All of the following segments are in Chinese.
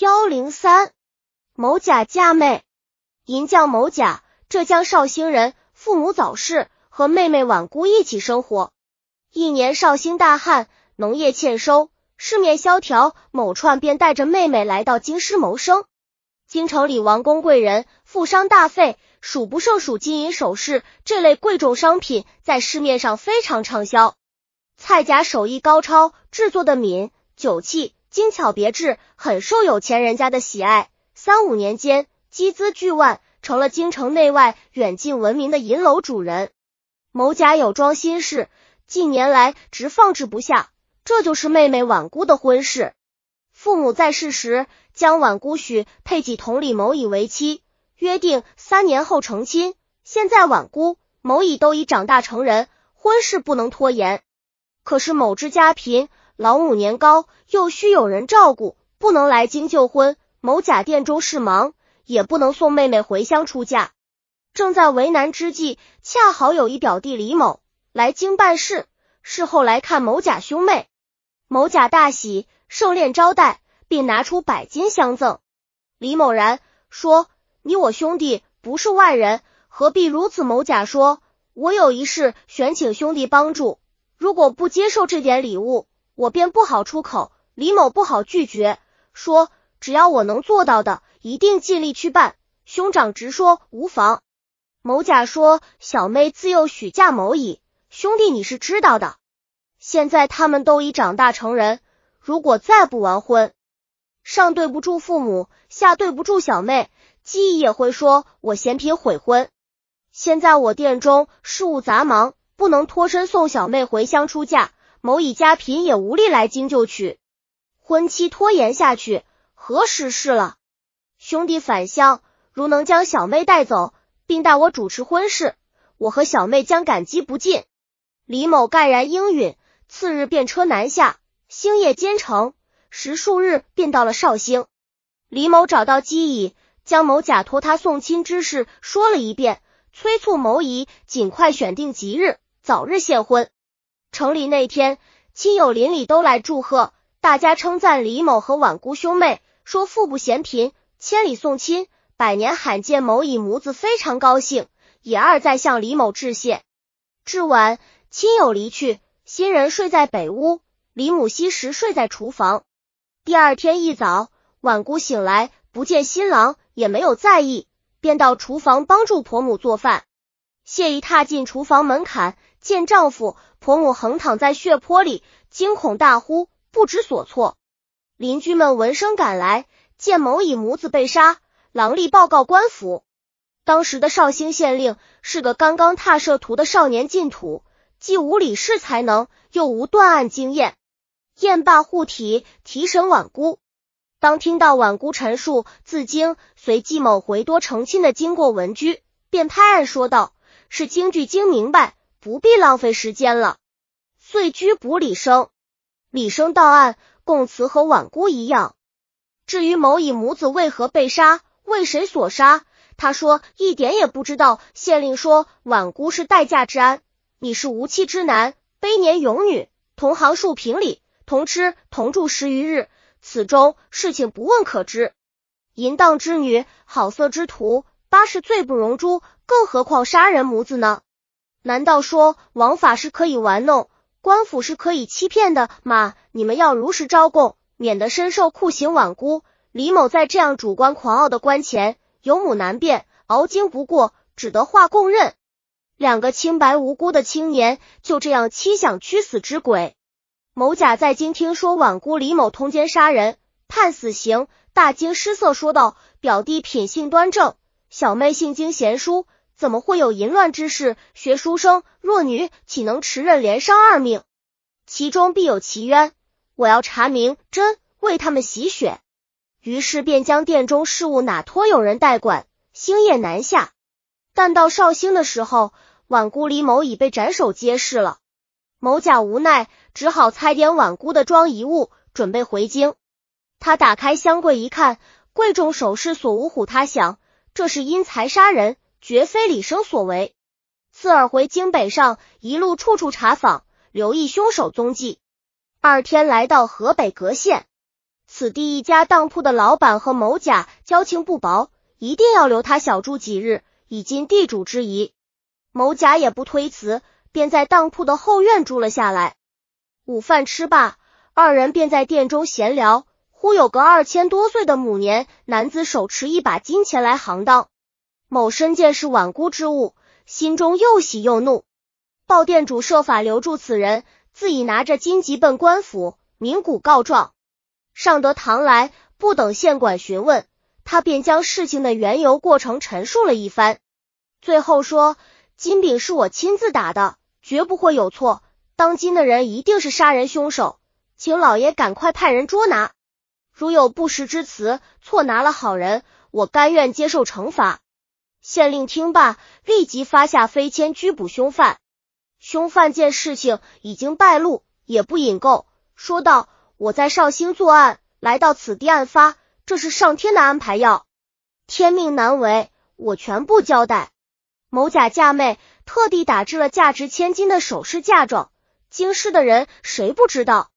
幺零三，某甲嫁妹。银匠某甲，浙江绍兴人，父母早逝，和妹妹婉姑一起生活。一年绍兴大旱，农业欠收，市面萧条，某串便带着妹妹来到京师谋生。京城里王公贵人，富商大费，数不胜数金银首饰这类贵重商品，在市面上非常畅销。蔡家手艺高超，制作的皿酒器。精巧别致，很受有钱人家的喜爱。三五年间，积资巨万，成了京城内外远近闻名的银楼主人。某甲有桩心事，近年来直放置不下，这就是妹妹婉姑的婚事。父母在世时，将婉姑许配给同里某乙为妻，约定三年后成亲。现在婉姑、某乙都已长大成人，婚事不能拖延。可是某之家贫。老母年高，又需有人照顾，不能来京就婚。某甲店中事忙，也不能送妹妹回乡出嫁。正在为难之际，恰好有一表弟李某来京办事，事后来看某甲兄妹。某甲大喜，盛宴招待，并拿出百金相赠。李某然说：“你我兄弟不是外人，何必如此？”某甲说：“我有一事，选请兄弟帮助。如果不接受这点礼物。”我便不好出口，李某不好拒绝，说只要我能做到的，一定尽力去办。兄长直说无妨。某甲说：“小妹自幼许嫁某乙，兄弟你是知道的。现在他们都已长大成人，如果再不完婚，上对不住父母，下对不住小妹，姬姨也会说我嫌贫悔婚。现在我店中事务杂忙，不能脱身送小妹回乡出嫁。”某乙家贫，也无力来京就娶，婚期拖延下去，何时是了？兄弟返乡，如能将小妹带走，并代我主持婚事，我和小妹将感激不尽。李某盖然应允，次日便车南下，星夜兼程，十数日便到了绍兴。李某找到姬乙，将某甲托他送亲之事说了一遍，催促某乙尽快选定吉日，早日献婚。城里那天，亲友邻里都来祝贺，大家称赞李某和婉姑兄妹，说父不嫌贫，千里送亲，百年罕见。某乙母子非常高兴，也二再向李某致谢。至晚，亲友离去，新人睡在北屋，李母惜时睡在厨房。第二天一早，婉姑醒来，不见新郎，也没有在意，便到厨房帮助婆母做饭。谢一踏进厨房门槛，见丈夫。婆母横躺在血泊里，惊恐大呼，不知所措。邻居们闻声赶来，见某乙母子被杀，狼立报告官府。当时的绍兴县令是个刚刚踏涉途的少年进土，既无理事才能，又无断案经验。验罢护体，提审婉姑。当听到婉姑陈述自经随季某回多成亲的经过文居，便拍案说道：“是京剧精明白。”不必浪费时间了，遂拘捕李生。李生到案，供词和婉姑一样。至于某乙母子为何被杀，为谁所杀，他说一点也不知道。县令说婉姑是待嫁之安，你是无妻之男，悲年勇女，同行数平里，同吃同住十余日，此中事情不问可知。淫荡之女，好色之徒，八是罪不容诛，更何况杀人母子呢？难道说王法是可以玩弄，官府是可以欺骗的吗？你们要如实招供，免得身受酷刑。罔孤李某在这样主观狂傲的官前，有母难辨，熬经不过，只得画供认。两个清白无辜的青年就这样欺享屈死之鬼。某甲在京听说罔孤李某通奸杀人，判死刑，大惊失色，说道：“表弟品性端正，小妹性经贤淑。”怎么会有淫乱之事？学书生弱女岂能持刃连伤二命？其中必有其冤，我要查明真，为他们洗血。于是便将殿中事务哪托有人代管，星夜南下。但到绍兴的时候，婉姑李某已被斩首揭示了。某甲无奈，只好猜点婉姑的装遗物，准备回京。他打开箱柜一看，贵重首饰锁无虎他想，这是因财杀人。绝非李生所为。次尔回京北上，一路处处查访，留意凶手踪迹。二天来到河北葛县，此地一家当铺的老板和某甲交情不薄，一定要留他小住几日，以尽地主之谊。某甲也不推辞，便在当铺的后院住了下来。午饭吃罢，二人便在店中闲聊。忽有个二千多岁的母年男子手持一把金钱来行当，某身见是晚姑之物，心中又喜又怒，报店主设法留住此人，自己拿着金急奔官府，鸣鼓告状。上得堂来，不等县管询问，他便将事情的缘由过程陈述了一番，最后说：“金饼是我亲自打的，绝不会有错。当今的人一定是杀人凶手，请老爷赶快派人捉拿。”如有不实之词，错拿了好人，我甘愿接受惩罚。县令听罢，立即发下飞签拘捕凶犯。凶犯见事情已经败露，也不引咎，说道：“我在绍兴作案，来到此地案发，这是上天的安排，要天命难违，我全部交代。”某甲嫁妹特地打制了价值千金的首饰嫁妆，京师的人谁不知道？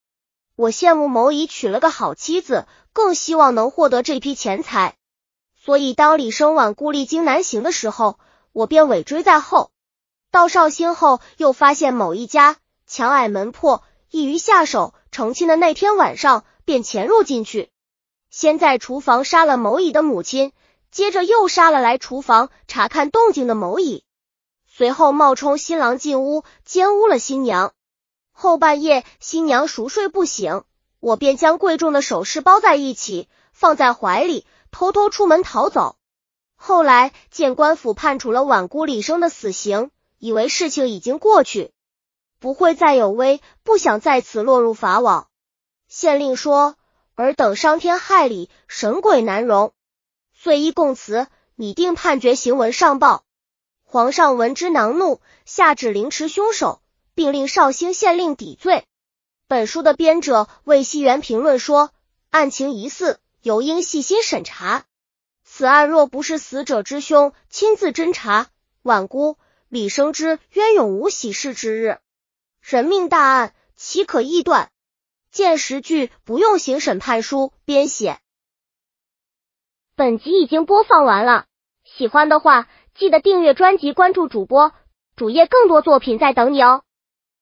我羡慕某乙娶了个好妻子，更希望能获得这批钱财，所以当李生晚孤立京南行的时候，我便尾追在后。到绍兴后，又发现某一家墙矮门破，易于下手。成亲的那天晚上，便潜入进去，先在厨房杀了某乙的母亲，接着又杀了来厨房查看动静的某乙，随后冒充新郎进屋奸污了新娘。后半夜，新娘熟睡不醒，我便将贵重的首饰包在一起，放在怀里，偷偷出门逃走。后来见官府判处了晚姑李生的死刑，以为事情已经过去，不会再有危，不想在此落入法网。县令说：“尔等伤天害理，神鬼难容。”遂依供词，拟定判决行文上报。皇上闻之恼怒，下旨凌迟凶手。并令绍兴县令抵罪。本书的编者魏熙元评论说，案情疑似，尤应细心审查。此案若不是死者之兄亲自侦查，晚姑李生之冤永无喜事之日。人命大案，岂可臆断？见实据不用刑审判书编写。本集已经播放完了，喜欢的话记得订阅专辑，关注主播主页，更多作品在等你哦。